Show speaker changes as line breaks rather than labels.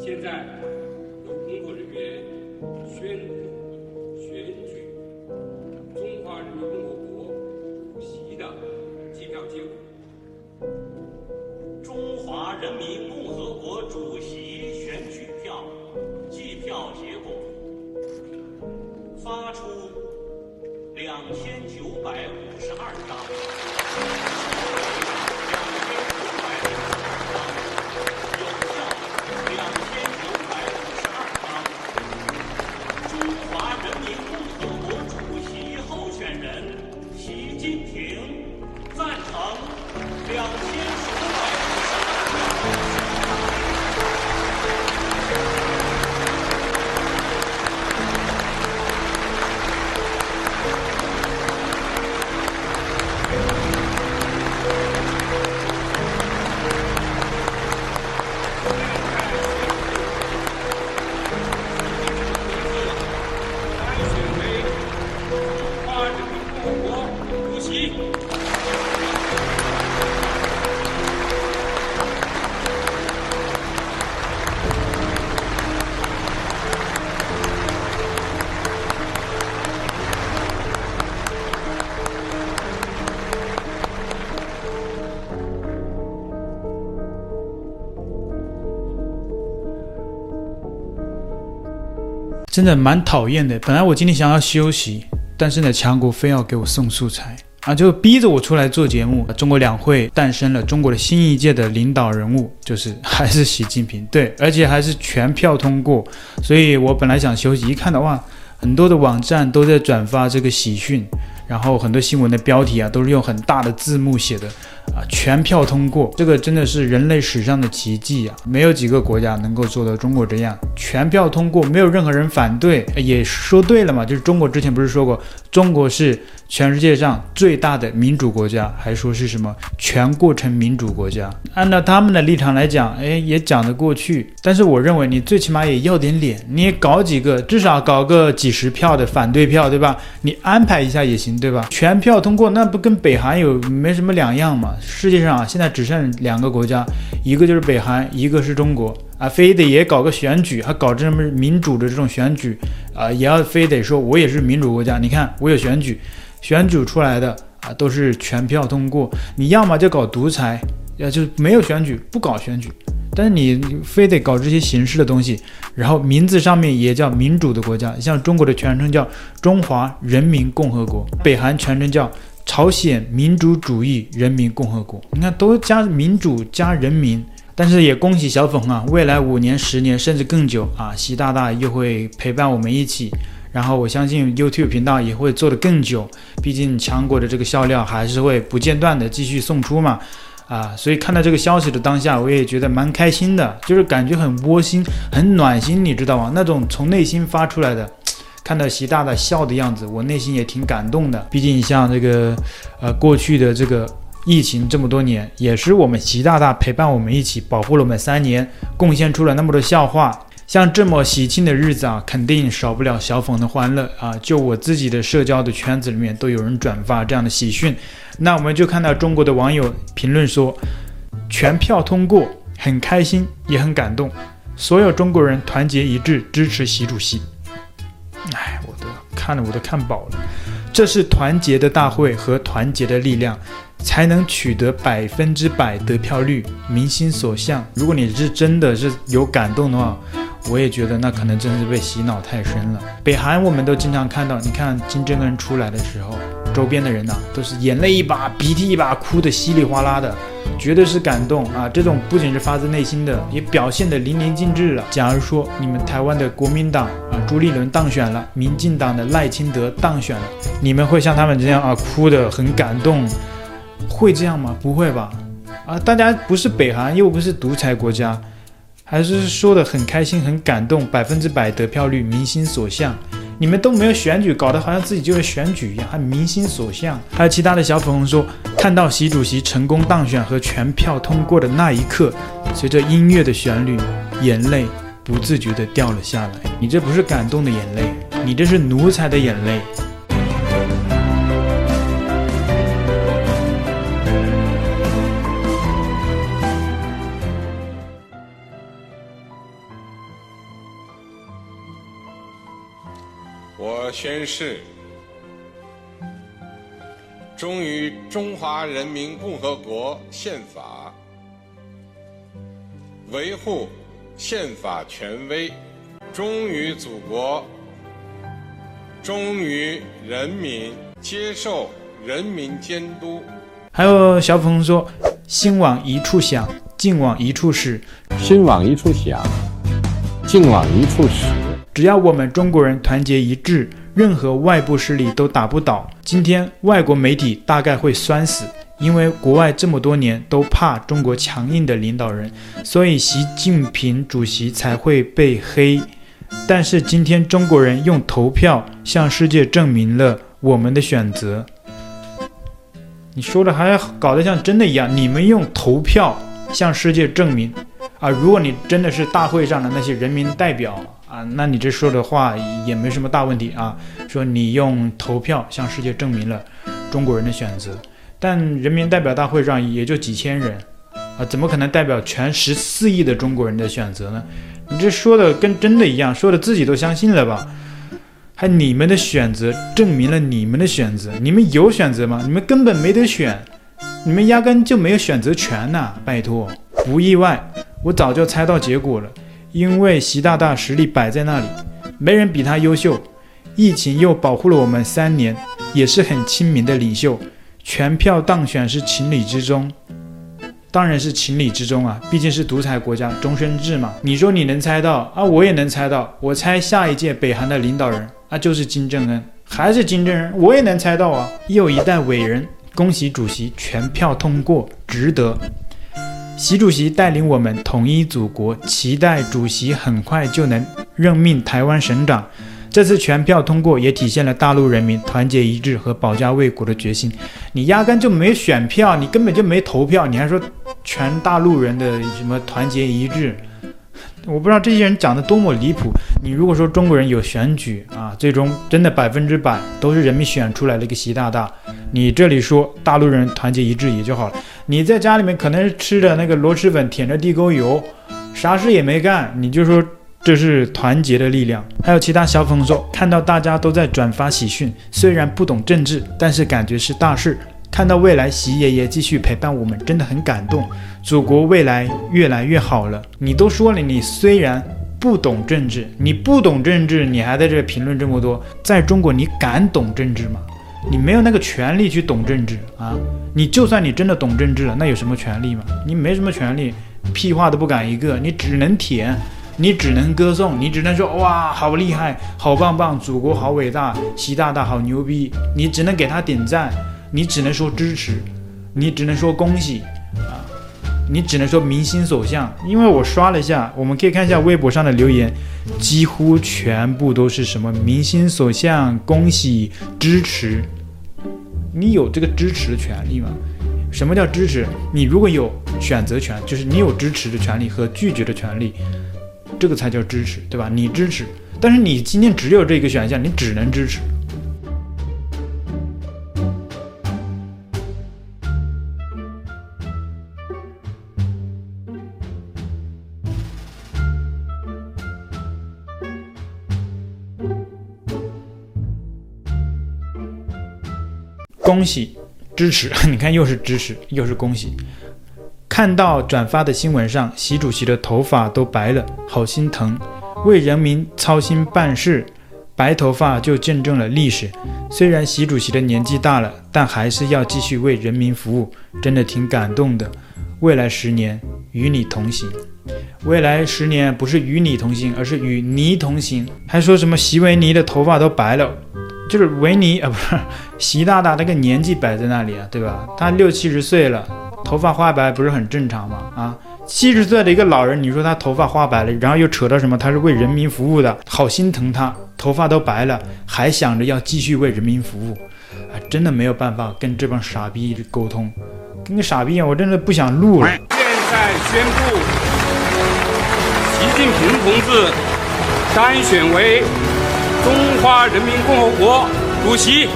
现在由工作人员宣布选举中华人民共和国主席的计票结果。
中华人民共和国主席选举票计票结果发出两千九百五十二张。
金庭赞成两千真的蛮讨厌的。本来我今天想要休息，但是呢，强国非要给我送素材啊，就逼着我出来做节目。中国两会诞生了，中国的新一届的领导人物就是还是习近平，对，而且还是全票通过。所以我本来想休息，一看到哇，很多的网站都在转发这个喜讯，然后很多新闻的标题啊都是用很大的字幕写的。啊，全票通过，这个真的是人类史上的奇迹啊！没有几个国家能够做到中国这样，全票通过，没有任何人反对，也说对了嘛。就是中国之前不是说过，中国是全世界上最大的民主国家，还说是什么全过程民主国家。按照他们的立场来讲，哎，也讲得过去。但是我认为你最起码也要点脸，你也搞几个，至少搞个几十票的反对票，对吧？你安排一下也行，对吧？全票通过，那不跟北韩有没什么两样吗？世界上啊，现在只剩两个国家，一个就是北韩，一个是中国啊，非得也搞个选举，还搞这么民主的这种选举啊，也要非得说我也是民主国家。你看我有选举，选举出来的啊都是全票通过。你要么就搞独裁，要就没有选举，不搞选举。但是你非得搞这些形式的东西，然后名字上面也叫民主的国家，像中国的全称叫中华人民共和国，北韩全称叫。朝鲜民主主义人民共和国，你看都加民主加人民，但是也恭喜小粉啊，未来五年、十年甚至更久啊，习大大又会陪伴我们一起，然后我相信 YouTube 频道也会做得更久，毕竟强国的这个笑料还是会不间断的继续送出嘛，啊，所以看到这个消息的当下，我也觉得蛮开心的，就是感觉很窝心、很暖心，你知道吗？那种从内心发出来的。看到习大大笑的样子，我内心也挺感动的。毕竟像这个，呃，过去的这个疫情这么多年，也是我们习大大陪伴我们一起保护了我们三年，贡献出了那么多笑话。像这么喜庆的日子啊，肯定少不了小粉的欢乐啊。就我自己的社交的圈子里面，都有人转发这样的喜讯。那我们就看到中国的网友评论说，全票通过，很开心，也很感动，所有中国人团结一致支持习主席。哎，我都看了，我都看饱了。这是团结的大会和团结的力量，才能取得百分之百得票率，民心所向。如果你是真的是有感动的话，我也觉得那可能真是被洗脑太深了。北韩我们都经常看到，你看金正恩出来的时候，周边的人呐、都是眼泪一把鼻涕一把，哭得稀里哗啦的。绝对是感动啊！这种不仅是发自内心的，也表现得淋漓尽致了。假如说你们台湾的国民党啊，朱立伦当选了，民进党的赖清德当选了，你们会像他们这样啊，哭得很感动，会这样吗？不会吧？啊，大家不是北韩，又不是独裁国家，还是说得很开心、很感动，百分之百得票率，民心所向。你们都没有选举，搞得好像自己就是选举一样，还民心所向。还有其他的小粉红说，看到习主席成功当选和全票通过的那一刻，随着音乐的旋律，眼泪不自觉地掉了下来。你这不是感动的眼泪，你这是奴才的眼泪。
我宣誓，忠于中华人民共和国宪法，维护宪法权威，忠于祖国，忠于人民，接受人民监督。
还有小朋友说：“心往一处想，劲往一处使。
心往一处想，劲往一处使。
只要我们中国人团结一致，任何外部势力都打不倒。今天外国媒体大概会酸死，因为国外这么多年都怕中国强硬的领导人，所以习近平主席才会被黑。但是今天中国人用投票向世界证明了我们的选择。”你说的还搞得像真的一样，你们用投票向世界证明啊！如果你真的是大会上的那些人民代表啊，那你这说的话也没什么大问题啊。说你用投票向世界证明了中国人的选择，但人民代表大会上也就几千人啊，怎么可能代表全十四亿的中国人的选择呢？你这说的跟真的一样，说的自己都相信了吧？还你们的选择证明了你们的选择，你们有选择吗？你们根本没得选，你们压根就没有选择权呐！拜托，不意外，我早就猜到结果了，因为习大大实力摆在那里，没人比他优秀，疫情又保护了我们三年，也是很亲民的领袖，全票当选是情理之中。当然是情理之中啊，毕竟是独裁国家，终身制嘛。你说你能猜到啊？我也能猜到。我猜下一届北韩的领导人啊，就是金正恩，还是金正恩，我也能猜到啊。又一代伟人，恭喜主席全票通过，值得。习主席带领我们统一祖国，期待主席很快就能任命台湾省长。这次全票通过，也体现了大陆人民团结一致和保家卫国的决心。你压根就没选票，你根本就没投票，你还说全大陆人的什么团结一致？我不知道这些人讲的多么离谱。你如果说中国人有选举啊，最终真的百分之百都是人民选出来的一个习大大，你这里说大陆人团结一致也就好了。你在家里面可能是吃着那个螺蛳粉，舔着地沟油，啥事也没干，你就说。这是团结的力量。还有其他小粉说，看到大家都在转发喜讯，虽然不懂政治，但是感觉是大事。看到未来习爷爷继续陪伴我们，真的很感动。祖国未来越来越好了。你都说了，你虽然不懂政治，你不懂政治，你还在这评论这么多。在中国，你敢懂政治吗？你没有那个权利去懂政治啊！你就算你真的懂政治了，那有什么权利吗？你没什么权利，屁话都不敢一个，你只能舔。你只能歌颂，你只能说哇，好厉害，好棒棒，祖国好伟大，习大大好牛逼。你只能给他点赞，你只能说支持，你只能说恭喜啊，你只能说民心所向。因为我刷了一下，我们可以看一下微博上的留言，几乎全部都是什么民心所向、恭喜、支持。你有这个支持的权利吗？什么叫支持？你如果有选择权，就是你有支持的权利和拒绝的权利。这个才叫支持，对吧？你支持，但是你今天只有这个选项，你只能支持。恭喜，支持，你看又是支持，又是恭喜。看到转发的新闻上，习主席的头发都白了，好心疼。为人民操心办事，白头发就见证了历史。虽然习主席的年纪大了，但还是要继续为人民服务，真的挺感动的。未来十年与你同行，未来十年不是与你同行，而是与你同行。还说什么习维尼的头发都白了，就是维尼啊，不是习大大那个年纪摆在那里啊，对吧？他六七十岁了。头发花白不是很正常吗？啊，七十岁的一个老人，你说他头发花白了，然后又扯到什么？他是为人民服务的，好心疼他，头发都白了，还想着要继续为人民服务，啊，真的没有办法跟这帮傻逼沟通，跟个傻逼一样，我真的不想录了。
现在宣布，习近平同志当选为中华人民共和国主席。